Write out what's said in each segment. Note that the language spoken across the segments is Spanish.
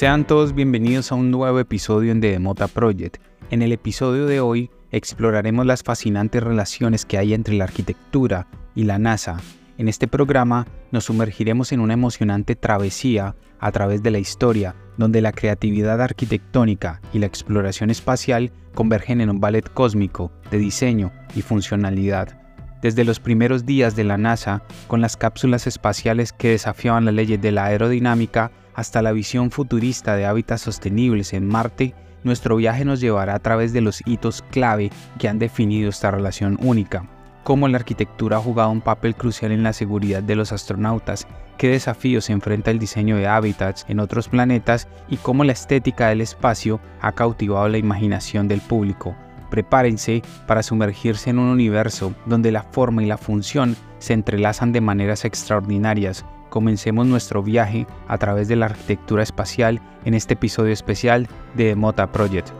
Sean todos bienvenidos a un nuevo episodio en The Demota Project. En el episodio de hoy exploraremos las fascinantes relaciones que hay entre la arquitectura y la NASA. En este programa nos sumergiremos en una emocionante travesía a través de la historia, donde la creatividad arquitectónica y la exploración espacial convergen en un ballet cósmico de diseño y funcionalidad. Desde los primeros días de la NASA, con las cápsulas espaciales que desafiaban las leyes de la aerodinámica, hasta la visión futurista de hábitats sostenibles en Marte, nuestro viaje nos llevará a través de los hitos clave que han definido esta relación única. Cómo la arquitectura ha jugado un papel crucial en la seguridad de los astronautas, qué desafíos enfrenta el diseño de hábitats en otros planetas y cómo la estética del espacio ha cautivado la imaginación del público. Prepárense para sumergirse en un universo donde la forma y la función se entrelazan de maneras extraordinarias. Comencemos nuestro viaje a través de la arquitectura espacial en este episodio especial de Mota Project.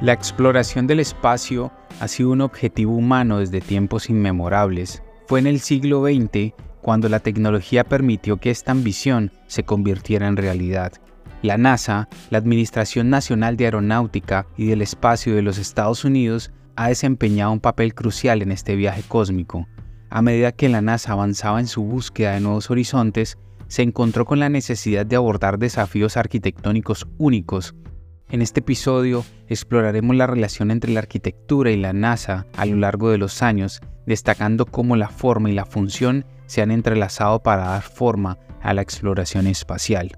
La exploración del espacio ha sido un objetivo humano desde tiempos inmemorables. Fue en el siglo XX cuando la tecnología permitió que esta ambición se convirtiera en realidad. La NASA, la Administración Nacional de Aeronáutica y del Espacio de los Estados Unidos, ha desempeñado un papel crucial en este viaje cósmico. A medida que la NASA avanzaba en su búsqueda de nuevos horizontes, se encontró con la necesidad de abordar desafíos arquitectónicos únicos en este episodio exploraremos la relación entre la arquitectura y la NASA a lo largo de los años, destacando cómo la forma y la función se han entrelazado para dar forma a la exploración espacial.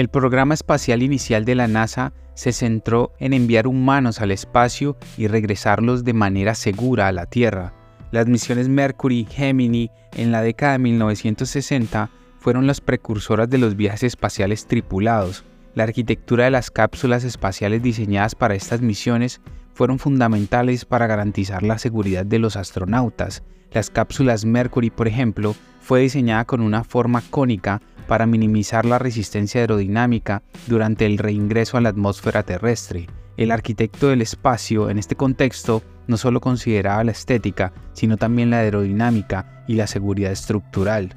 El programa espacial inicial de la NASA se centró en enviar humanos al espacio y regresarlos de manera segura a la Tierra. Las misiones Mercury y Gemini en la década de 1960 fueron las precursoras de los viajes espaciales tripulados, la arquitectura de las cápsulas espaciales diseñadas para estas misiones fueron fundamentales para garantizar la seguridad de los astronautas. Las cápsulas Mercury, por ejemplo, fue diseñada con una forma cónica para minimizar la resistencia aerodinámica durante el reingreso a la atmósfera terrestre. El arquitecto del espacio en este contexto no solo consideraba la estética, sino también la aerodinámica y la seguridad estructural.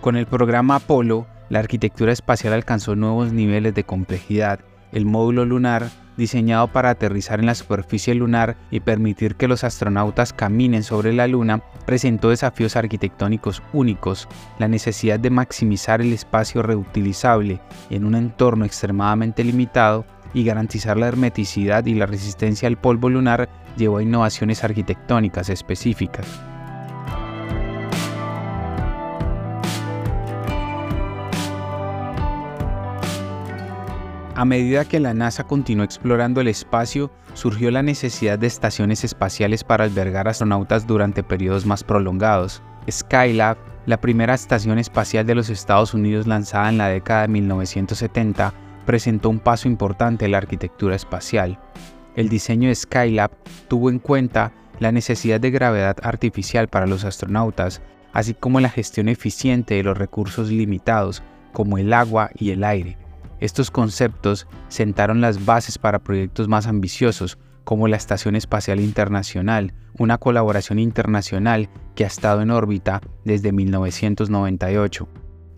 Con el programa Apolo, la arquitectura espacial alcanzó nuevos niveles de complejidad. El módulo lunar, diseñado para aterrizar en la superficie lunar y permitir que los astronautas caminen sobre la Luna, presentó desafíos arquitectónicos únicos, la necesidad de maximizar el espacio reutilizable en un entorno extremadamente limitado y garantizar la hermeticidad y la resistencia al polvo lunar llevó a innovaciones arquitectónicas específicas. A medida que la NASA continuó explorando el espacio, surgió la necesidad de estaciones espaciales para albergar astronautas durante periodos más prolongados. Skylab, la primera estación espacial de los Estados Unidos lanzada en la década de 1970, presentó un paso importante en la arquitectura espacial. El diseño de Skylab tuvo en cuenta la necesidad de gravedad artificial para los astronautas, así como la gestión eficiente de los recursos limitados, como el agua y el aire estos conceptos sentaron las bases para proyectos más ambiciosos, como la Estación Espacial Internacional, una colaboración internacional que ha estado en órbita desde 1998.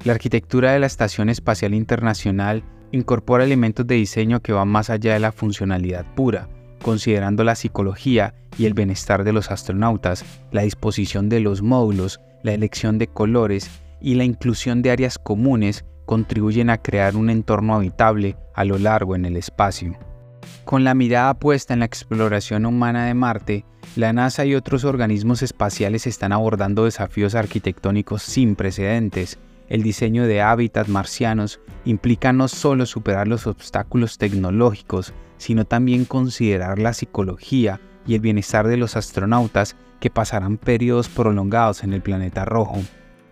La arquitectura de la Estación Espacial Internacional incorpora elementos de diseño que van más allá de la funcionalidad pura, considerando la psicología y el bienestar de los astronautas, la disposición de los módulos, la elección de colores y la inclusión de áreas comunes contribuyen a crear un entorno habitable a lo largo en el espacio. Con la mirada puesta en la exploración humana de Marte, la NASA y otros organismos espaciales están abordando desafíos arquitectónicos sin precedentes. El diseño de hábitats marcianos implica no solo superar los obstáculos tecnológicos, sino también considerar la psicología y el bienestar de los astronautas que pasarán periodos prolongados en el planeta rojo.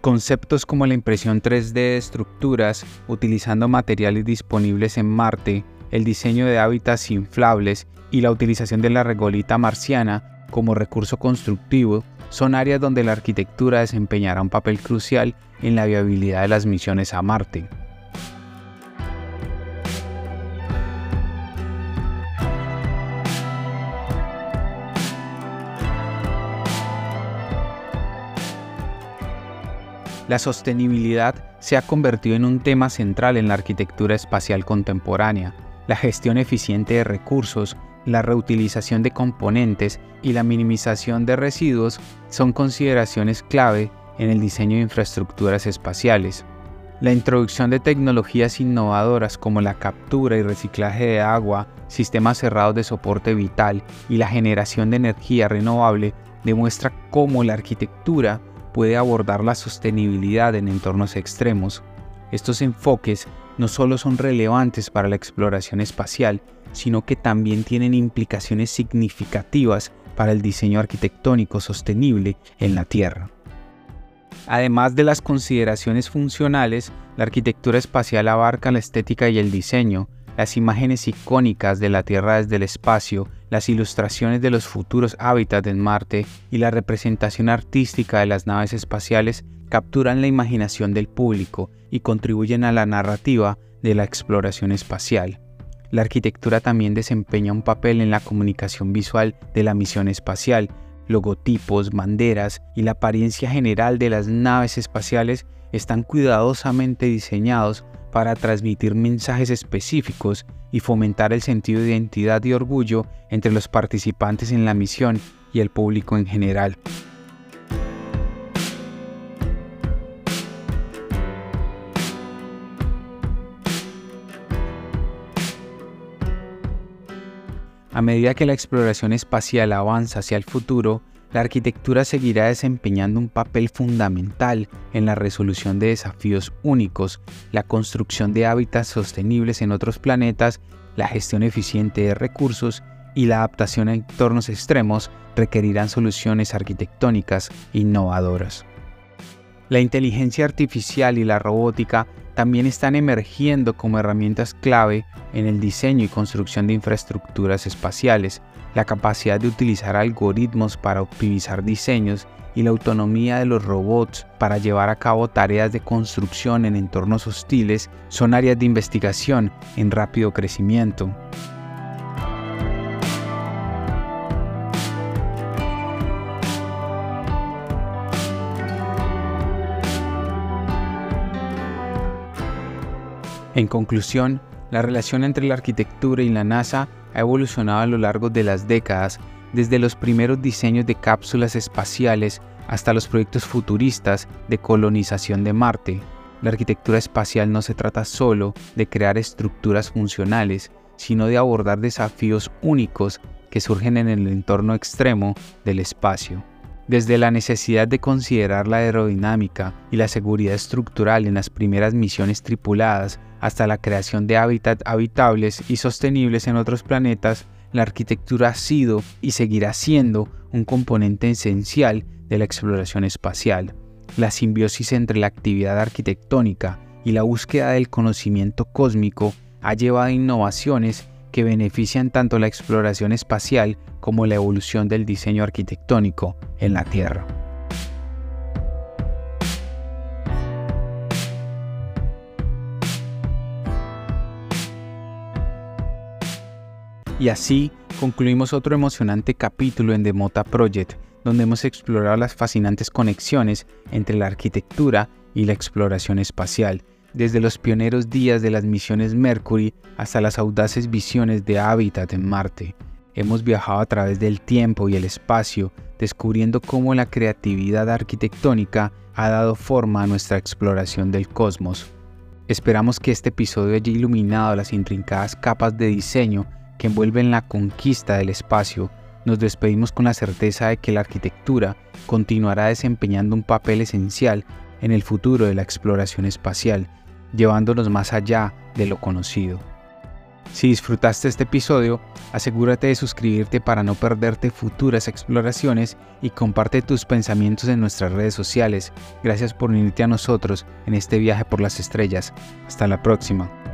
Conceptos como la impresión 3D de estructuras utilizando materiales disponibles en Marte, el diseño de hábitats inflables y la utilización de la regolita marciana como recurso constructivo son áreas donde la arquitectura desempeñará un papel crucial en la viabilidad de las misiones a Marte. La sostenibilidad se ha convertido en un tema central en la arquitectura espacial contemporánea. La gestión eficiente de recursos, la reutilización de componentes y la minimización de residuos son consideraciones clave en el diseño de infraestructuras espaciales. La introducción de tecnologías innovadoras como la captura y reciclaje de agua, sistemas cerrados de soporte vital y la generación de energía renovable demuestra cómo la arquitectura puede abordar la sostenibilidad en entornos extremos. Estos enfoques no solo son relevantes para la exploración espacial, sino que también tienen implicaciones significativas para el diseño arquitectónico sostenible en la Tierra. Además de las consideraciones funcionales, la arquitectura espacial abarca la estética y el diseño, las imágenes icónicas de la Tierra desde el espacio, las ilustraciones de los futuros hábitats en Marte y la representación artística de las naves espaciales capturan la imaginación del público y contribuyen a la narrativa de la exploración espacial. La arquitectura también desempeña un papel en la comunicación visual de la misión espacial, logotipos, banderas y la apariencia general de las naves espaciales están cuidadosamente diseñados para transmitir mensajes específicos y fomentar el sentido de identidad y orgullo entre los participantes en la misión y el público en general. A medida que la exploración espacial avanza hacia el futuro, la arquitectura seguirá desempeñando un papel fundamental en la resolución de desafíos únicos, la construcción de hábitats sostenibles en otros planetas, la gestión eficiente de recursos y la adaptación a entornos extremos requerirán soluciones arquitectónicas innovadoras. La inteligencia artificial y la robótica también están emergiendo como herramientas clave en el diseño y construcción de infraestructuras espaciales, la capacidad de utilizar algoritmos para optimizar diseños y la autonomía de los robots para llevar a cabo tareas de construcción en entornos hostiles son áreas de investigación en rápido crecimiento. En conclusión, la relación entre la arquitectura y la NASA ha evolucionado a lo largo de las décadas, desde los primeros diseños de cápsulas espaciales hasta los proyectos futuristas de colonización de Marte. La arquitectura espacial no se trata solo de crear estructuras funcionales, sino de abordar desafíos únicos que surgen en el entorno extremo del espacio. Desde la necesidad de considerar la aerodinámica y la seguridad estructural en las primeras misiones tripuladas hasta la creación de hábitats habitables y sostenibles en otros planetas, la arquitectura ha sido y seguirá siendo un componente esencial de la exploración espacial. La simbiosis entre la actividad arquitectónica y la búsqueda del conocimiento cósmico ha llevado a innovaciones que benefician tanto la exploración espacial como la evolución del diseño arquitectónico en la Tierra. Y así concluimos otro emocionante capítulo en The Mota Project, donde hemos explorado las fascinantes conexiones entre la arquitectura y la exploración espacial desde los pioneros días de las misiones Mercury hasta las audaces visiones de hábitat en Marte. Hemos viajado a través del tiempo y el espacio, descubriendo cómo la creatividad arquitectónica ha dado forma a nuestra exploración del cosmos. Esperamos que este episodio haya iluminado las intrincadas capas de diseño que envuelven la conquista del espacio. Nos despedimos con la certeza de que la arquitectura continuará desempeñando un papel esencial en el futuro de la exploración espacial llevándonos más allá de lo conocido. Si disfrutaste este episodio, asegúrate de suscribirte para no perderte futuras exploraciones y comparte tus pensamientos en nuestras redes sociales. Gracias por unirte a nosotros en este viaje por las estrellas. Hasta la próxima.